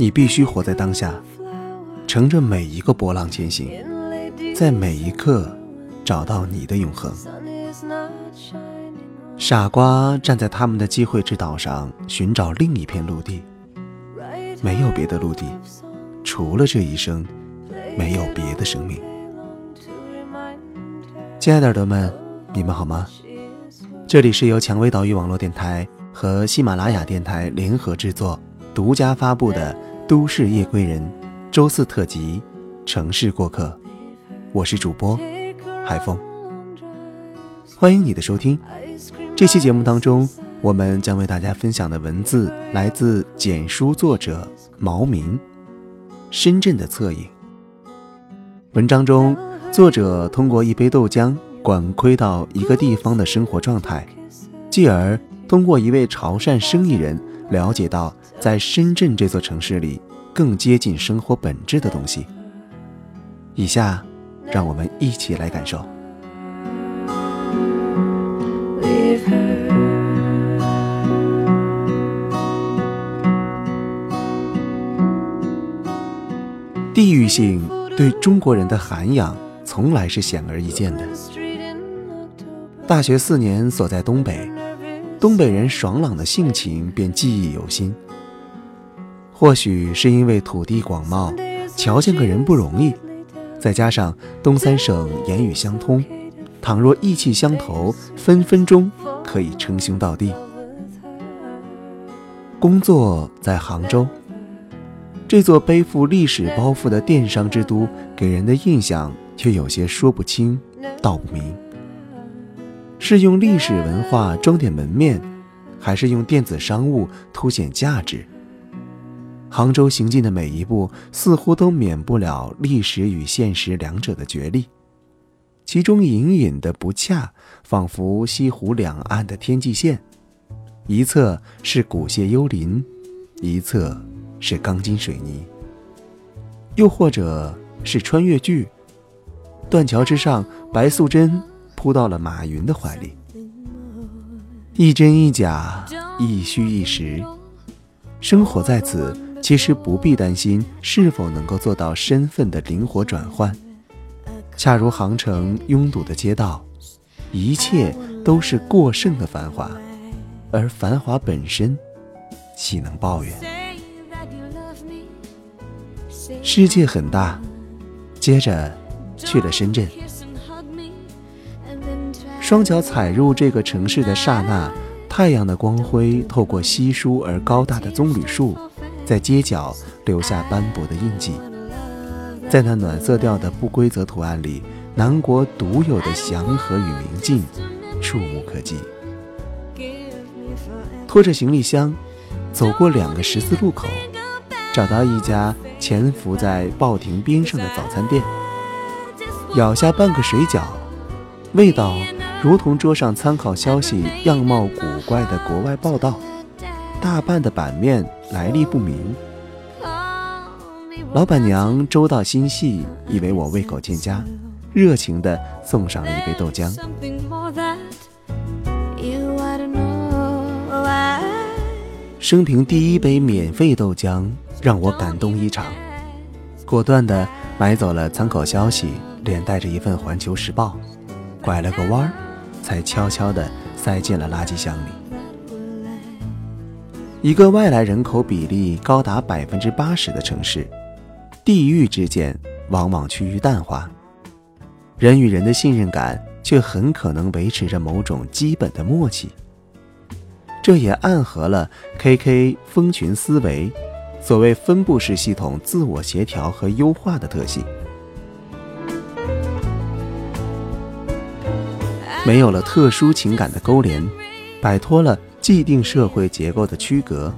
你必须活在当下，乘着每一个波浪前行，在每一刻找到你的永恒。傻瓜站在他们的机会之岛上寻找另一片陆地，没有别的陆地，除了这一生，没有别的生命。亲爱的耳朵们，你们好吗？这里是由蔷薇岛屿网络电台和喜马拉雅电台联合制作、独家发布的《都市夜归人》周四特辑《城市过客》，我是主播海峰，欢迎你的收听。这期节目当中，我们将为大家分享的文字来自简书作者毛明，《深圳的侧影》。文章中，作者通过一杯豆浆管窥到一个地方的生活状态，继而通过一位潮汕生意人了解到在深圳这座城市里更接近生活本质的东西。以下，让我们一起来感受。地域性对中国人的涵养，从来是显而易见的。大学四年所在东北，东北人爽朗的性情便记忆犹新。或许是因为土地广袤，瞧见个人不容易，再加上东三省言语相通，倘若意气相投，分分钟可以称兄道弟。工作在杭州。这座背负历史包袱的电商之都，给人的印象却有些说不清道不明。是用历史文化装点门面，还是用电子商务凸显价值？杭州行进的每一步，似乎都免不了历史与现实两者的角力，其中隐隐的不恰，仿佛西湖两岸的天际线，一侧是古榭幽林，一侧。是钢筋水泥，又或者是穿越剧。断桥之上，白素贞扑到了马云的怀里。一真一假，一虚一实。生活在此，其实不必担心是否能够做到身份的灵活转换。恰如杭城拥堵的街道，一切都是过剩的繁华，而繁华本身，岂能抱怨？世界很大，接着去了深圳。双脚踩入这个城市的刹那，太阳的光辉透过稀疏而高大的棕榈树，在街角留下斑驳的印记。在那暖色调的不规则图案里，南国独有的祥和与宁静，触目可及。拖着行李箱，走过两个十字路口。找到一家潜伏在报亭边上的早餐店，咬下半个水饺，味道如同桌上参考消息样貌古怪的国外报道，大半的版面来历不明。老板娘周到心细，以为我胃口欠佳，热情地送上了一杯豆浆。生平第一杯免费豆浆。让我感动异常，果断地买走了参考消息，连带着一份《环球时报》，拐了个弯儿，才悄悄地塞进了垃圾箱里。一个外来人口比例高达百分之八十的城市，地域之间往往趋于淡化，人与人的信任感却很可能维持着某种基本的默契。这也暗合了 KK 蜂群思维。所谓分布式系统自我协调和优化的特性，没有了特殊情感的勾连，摆脱了既定社会结构的区隔，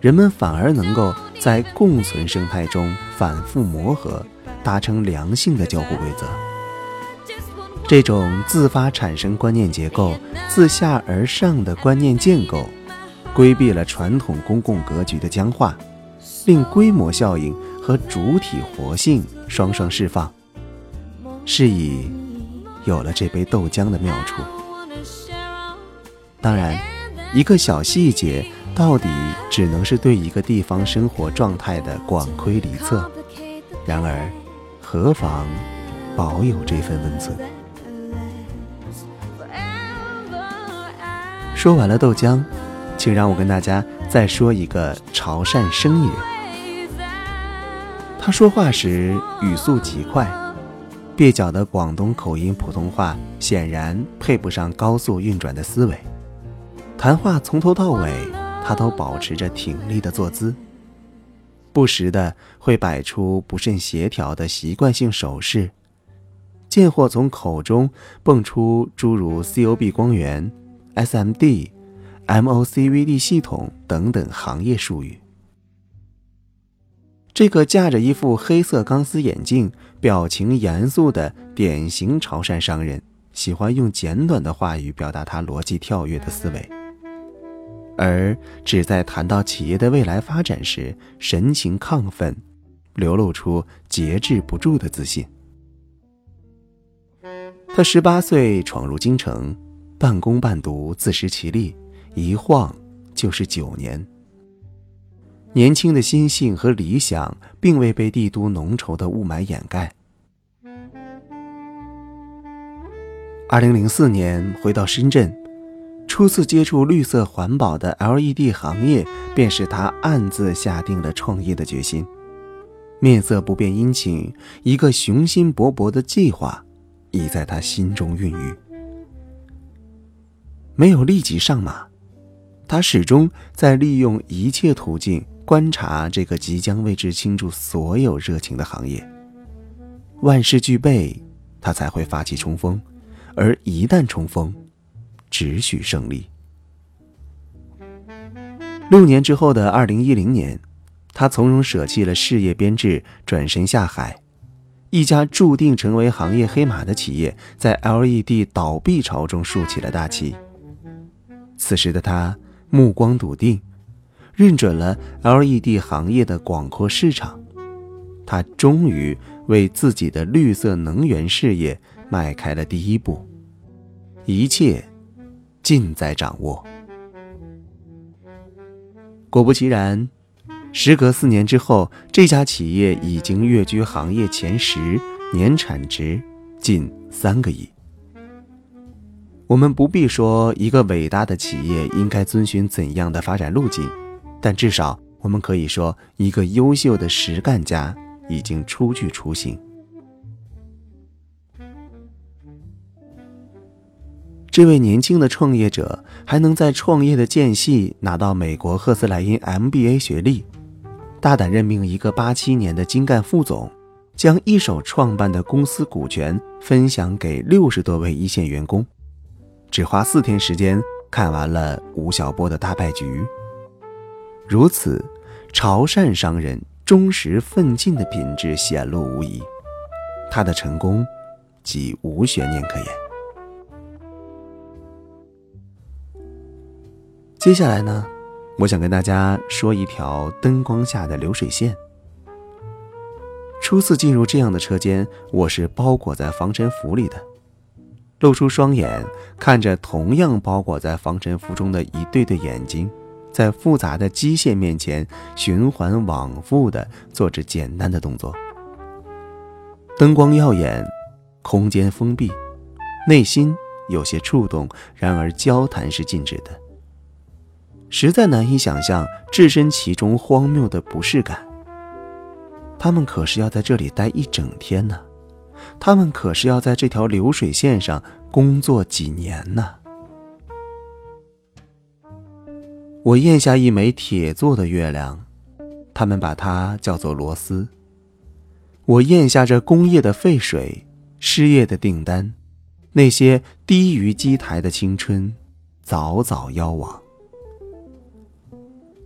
人们反而能够在共存生态中反复磨合，达成良性的交互规则。这种自发产生观念结构、自下而上的观念建构，规避了传统公共格局的僵化。令规模效应和主体活性双双释放，是以有了这杯豆浆的妙处。当然，一个小细节到底只能是对一个地方生活状态的广窥离测。然而，何妨保有这份温存？说完了豆浆，请让我跟大家再说一个潮汕生爷。他说话时语速极快，蹩脚的广东口音普通话显然配不上高速运转的思维。谈话从头到尾，他都保持着挺立的坐姿。不时的会摆出不甚协调的习惯性手势，见货从口中蹦出诸如 “COB 光源”、“SMD”、“MOCVD 系统”等等行业术语。这个架着一副黑色钢丝眼镜、表情严肃的典型潮汕商人，喜欢用简短的话语表达他逻辑跳跃的思维。而只在谈到企业的未来发展时，神情亢奋，流露出节制不住的自信。他十八岁闯入京城，半工半读，自食其力，一晃就是九年。年轻的心性和理想，并未被帝都浓稠的雾霾掩盖。二零零四年回到深圳。初次接触绿色环保的 LED 行业，便是他暗自下定了创业的决心。面色不变殷勤，一个雄心勃勃的计划已在他心中孕育。没有立即上马，他始终在利用一切途径观察这个即将为之倾注所有热情的行业。万事俱备，他才会发起冲锋，而一旦冲锋，只许胜利。六年之后的二零一零年，他从容舍弃了事业编制，转身下海。一家注定成为行业黑马的企业，在 LED 倒闭潮中竖起了大旗。此时的他目光笃定，认准了 LED 行业的广阔市场。他终于为自己的绿色能源事业迈开了第一步。一切。尽在掌握。果不其然，时隔四年之后，这家企业已经跃居行业前十，年产值近三个亿。我们不必说一个伟大的企业应该遵循怎样的发展路径，但至少我们可以说，一个优秀的实干家已经初具雏形。这位年轻的创业者还能在创业的间隙拿到美国赫斯莱因 MBA 学历，大胆任命一个八七年的精干副总，将一手创办的公司股权分享给六十多位一线员工，只花四天时间看完了吴晓波的大败局。如此，潮汕商人忠实奋进的品质显露无遗，他的成功即无悬念可言。接下来呢，我想跟大家说一条灯光下的流水线。初次进入这样的车间，我是包裹在防尘服里的，露出双眼，看着同样包裹在防尘服中的一对对眼睛，在复杂的机械面前循环往复的做着简单的动作。灯光耀眼，空间封闭，内心有些触动，然而交谈是禁止的。实在难以想象置身其中荒谬的不适感。他们可是要在这里待一整天呢，他们可是要在这条流水线上工作几年呢。我咽下一枚铁做的月亮，他们把它叫做螺丝。我咽下这工业的废水、失业的订单，那些低于机台的青春，早早夭亡。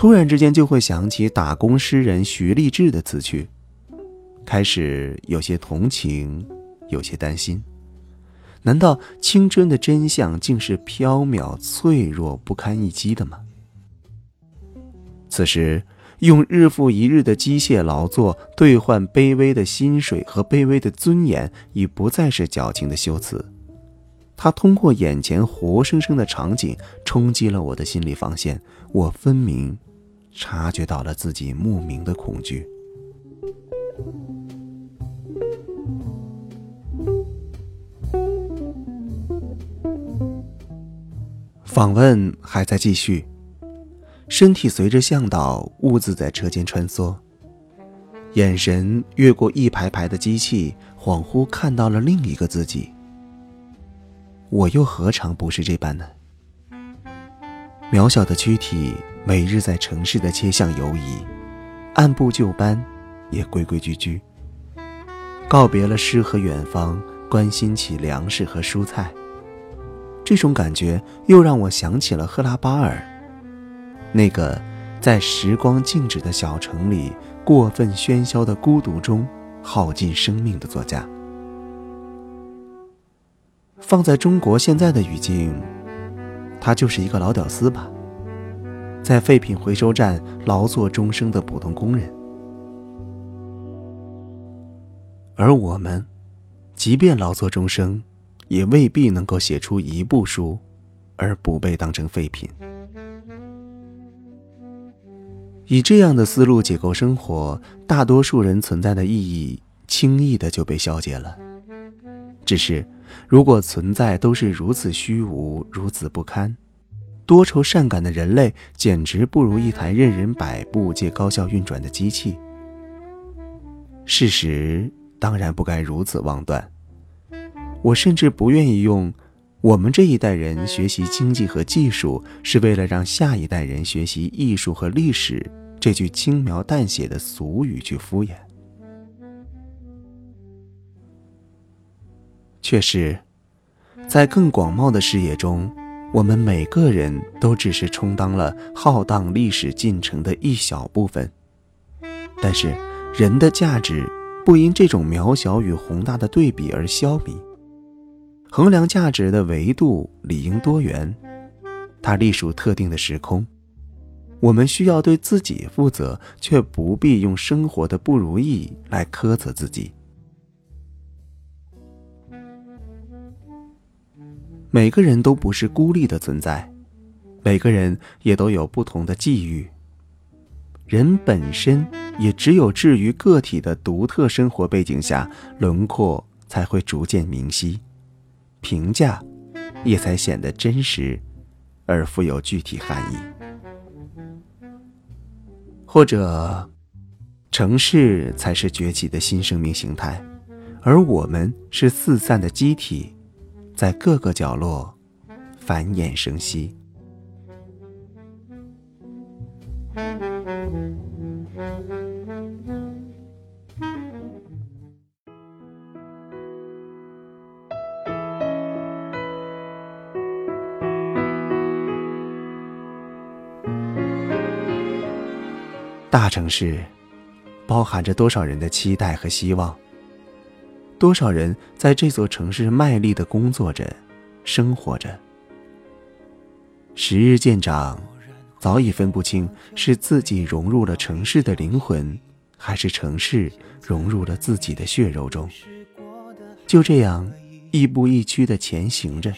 突然之间就会想起打工诗人徐立志的词句，开始有些同情，有些担心。难道青春的真相竟是缥缈、脆弱、不堪一击的吗？此时，用日复一日的机械劳作兑换卑微的薪水和卑微的尊严，已不再是矫情的修辞。他通过眼前活生生的场景冲击了我的心理防线，我分明察觉到了自己莫名的恐惧。访问还在继续，身体随着向导兀自在车间穿梭，眼神越过一排排的机器，恍惚看到了另一个自己。我又何尝不是这般呢？渺小的躯体每日在城市的街巷游移，按部就班，也规规矩矩。告别了诗和远方，关心起粮食和蔬菜。这种感觉又让我想起了赫拉巴尔，那个在时光静止的小城里，过分喧嚣的孤独中耗尽生命的作家。放在中国现在的语境，他就是一个老屌丝吧，在废品回收站劳作终生的普通工人。而我们，即便劳作终生。也未必能够写出一部书，而不被当成废品。以这样的思路解构生活，大多数人存在的意义轻易的就被消解了。只是，如果存在都是如此虚无、如此不堪，多愁善感的人类简直不如一台任人摆布且高效运转的机器。事实当然不该如此妄断。我甚至不愿意用“我们这一代人学习经济和技术是为了让下一代人学习艺术和历史”这句轻描淡写的俗语去敷衍。却是，在更广袤的视野中，我们每个人都只是充当了浩荡历史进程的一小部分。但是，人的价值不因这种渺小与宏大的对比而消弭。衡量价值的维度理应多元，它隶属特定的时空。我们需要对自己负责，却不必用生活的不如意来苛责自己。每个人都不是孤立的存在，每个人也都有不同的际遇。人本身也只有置于个体的独特生活背景下，轮廓才会逐渐明晰。评价，也才显得真实，而富有具体含义。或者，城市才是崛起的新生命形态，而我们是四散的机体，在各个角落繁衍生息。大城市，包含着多少人的期待和希望？多少人在这座城市卖力的工作着、生活着？时日渐长，早已分不清是自己融入了城市的灵魂，还是城市融入了自己的血肉中。就这样，亦步亦趋的前行着。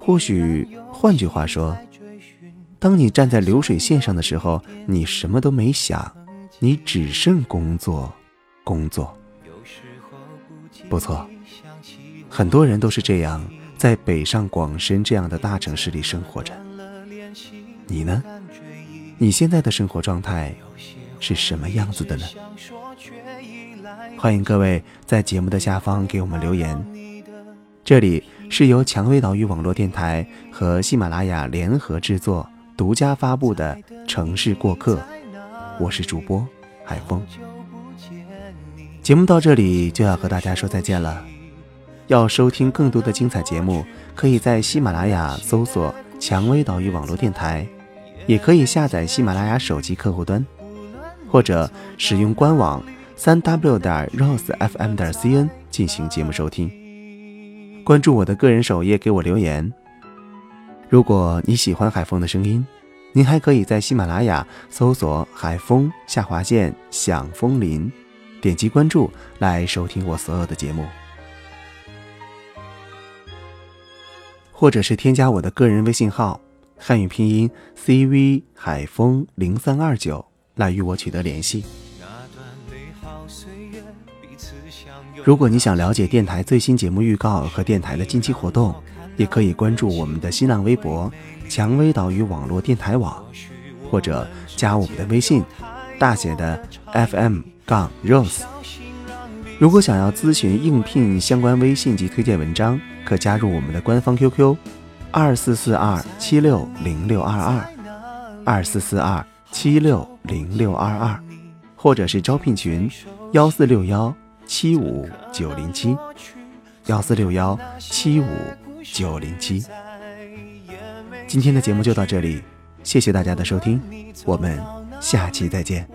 或许，换句话说。当你站在流水线上的时候，你什么都没想，你只剩工作，工作。不错，很多人都是这样在北上广深这样的大城市里生活着。你呢？你现在的生活状态是什么样子的呢？欢迎各位在节目的下方给我们留言。这里是由蔷薇岛屿网络电台和喜马拉雅联合制作。独家发布的《城市过客》，我是主播海峰。节目到这里就要和大家说再见了。要收听更多的精彩节目，可以在喜马拉雅搜索“蔷薇岛屿网络电台”，也可以下载喜马拉雅手机客户端，或者使用官网三 w 点 rosefm 点 cn 进行节目收听。关注我的个人首页，给我留言。如果你喜欢海风的声音，您还可以在喜马拉雅搜索“海风下划线响风林”，点击关注来收听我所有的节目。或者是添加我的个人微信号“汉语拼音 CV 海风零三二九”来与我取得联系。如果你想了解电台最新节目预告和电台的近期活动，也可以关注我们的新浪微博“蔷薇岛屿网络电台网”，或者加我们的微信大写的 FM 杠 Rose。如果想要咨询应聘相关微信及推荐文章，可加入我们的官方 QQ：二四四二七六零六二二，二四四二七六零六二二，或者是招聘群：幺四六幺七五九零七，幺四六幺七五九零七。今天的节目就到这里，谢谢大家的收听，我们下期再见。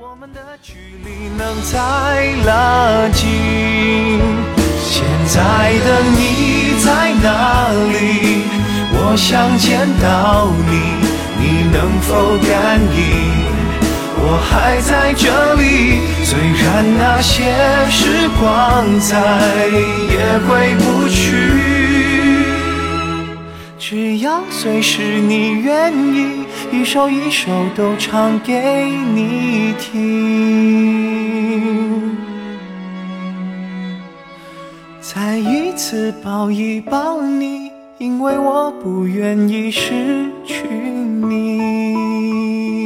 能再拉近。现在的你在哪里？我想见到你，你能否感应？我还在这里，虽然那些时光再也回不去。只要随时你愿意，一首一首都唱给你听，再一次抱一抱你因为我不愿意失去你。